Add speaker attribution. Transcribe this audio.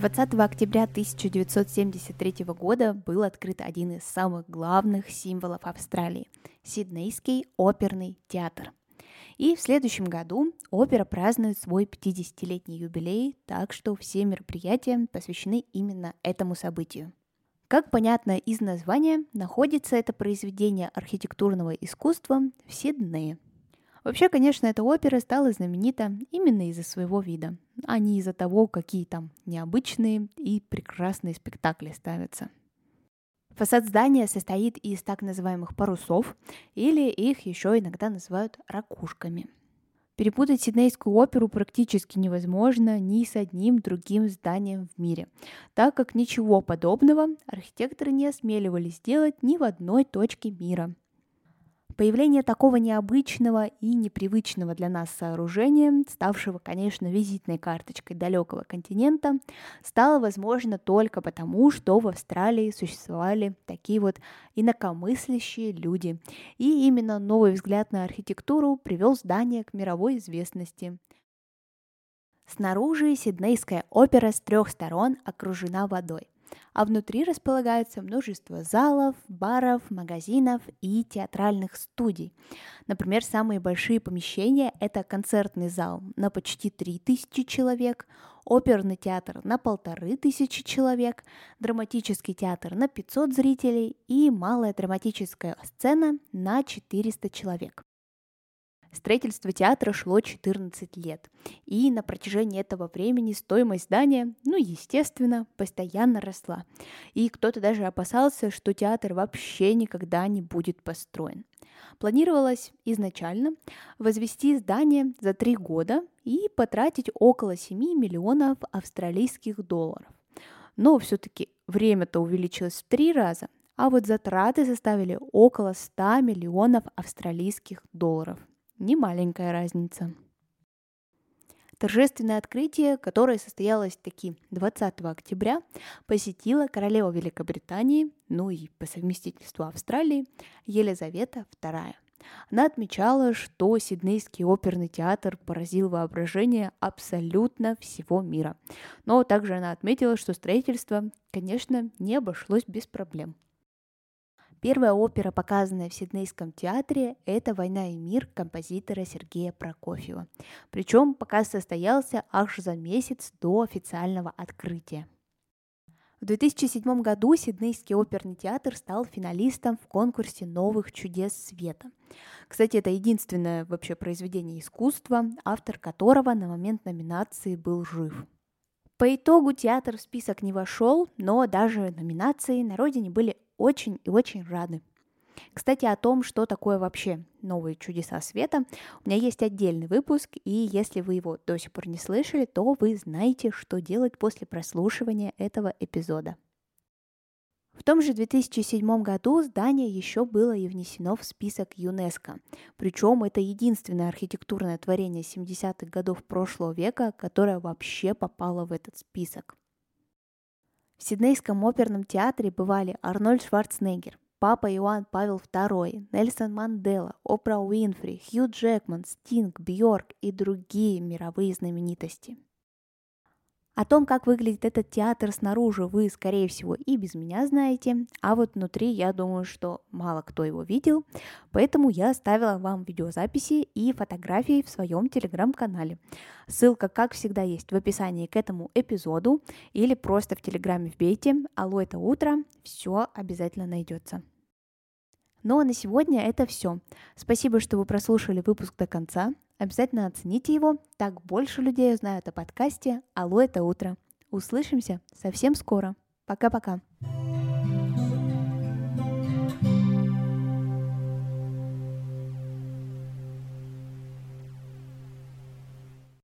Speaker 1: 20 октября 1973 года был открыт один из самых главных символов Австралии – Сиднейский оперный театр. И в следующем году опера празднует свой 50-летний юбилей, так что все мероприятия посвящены именно этому событию. Как понятно из названия, находится это произведение архитектурного искусства в Сиднее – Вообще, конечно, эта опера стала знаменита именно из-за своего вида, а не из-за того, какие там необычные и прекрасные спектакли ставятся. Фасад здания состоит из так называемых парусов, или их еще иногда называют ракушками. Перепутать Сиднейскую оперу практически невозможно ни с одним другим зданием в мире, так как ничего подобного архитекторы не осмеливались сделать ни в одной точке мира – Появление такого необычного и непривычного для нас сооружения, ставшего, конечно, визитной карточкой далекого континента, стало возможно только потому, что в Австралии существовали такие вот инакомыслящие люди. И именно новый взгляд на архитектуру привел здание к мировой известности. Снаружи Сиднейская опера с трех сторон окружена водой – а внутри располагается множество залов, баров, магазинов и театральных студий. Например, самые большие помещения – это концертный зал на почти 3000 человек, оперный театр на полторы тысячи человек, драматический театр на 500 зрителей и малая драматическая сцена на 400 человек. Строительство театра шло 14 лет, и на протяжении этого времени стоимость здания, ну, естественно, постоянно росла. И кто-то даже опасался, что театр вообще никогда не будет построен. Планировалось изначально возвести здание за три года и потратить около 7 миллионов австралийских долларов. Но все-таки время-то увеличилось в три раза, а вот затраты составили около 100 миллионов австралийских долларов не маленькая разница. Торжественное открытие, которое состоялось таки 20 октября, посетила королева Великобритании, ну и по совместительству Австралии, Елизавета II. Она отмечала, что Сиднейский оперный театр поразил воображение абсолютно всего мира. Но также она отметила, что строительство, конечно, не обошлось без проблем. Первая опера, показанная в Сиднейском театре, это «Война и мир» композитора Сергея Прокофьева. Причем показ состоялся аж за месяц до официального открытия. В 2007 году Сиднейский оперный театр стал финалистом в конкурсе новых чудес света. Кстати, это единственное вообще произведение искусства, автор которого на момент номинации был жив. По итогу театр в список не вошел, но даже номинации на родине были очень и очень рады. Кстати, о том, что такое вообще новые чудеса света, у меня есть отдельный выпуск, и если вы его до сих пор не слышали, то вы знаете, что делать после прослушивания этого эпизода. В том же 2007 году здание еще было и внесено в список ЮНЕСКО. Причем это единственное архитектурное творение 70-х годов прошлого века, которое вообще попало в этот список. В Сиднейском оперном театре бывали Арнольд Шварценеггер, Папа Иоанн Павел II, Нельсон Мандела, Опра Уинфри, Хью Джекман, Стинг, Бьорк и другие мировые знаменитости – о том, как выглядит этот театр снаружи, вы, скорее всего, и без меня знаете, а вот внутри, я думаю, что мало кто его видел, поэтому я оставила вам видеозаписи и фотографии в своем телеграм-канале. Ссылка, как всегда, есть в описании к этому эпизоду или просто в телеграме вбейте «Алло, это утро», все обязательно найдется. Ну а на сегодня это все. Спасибо, что вы прослушали выпуск до конца. Обязательно оцените его, так больше людей узнают о подкасте «Алло, это утро». Услышимся совсем скоро. Пока-пока.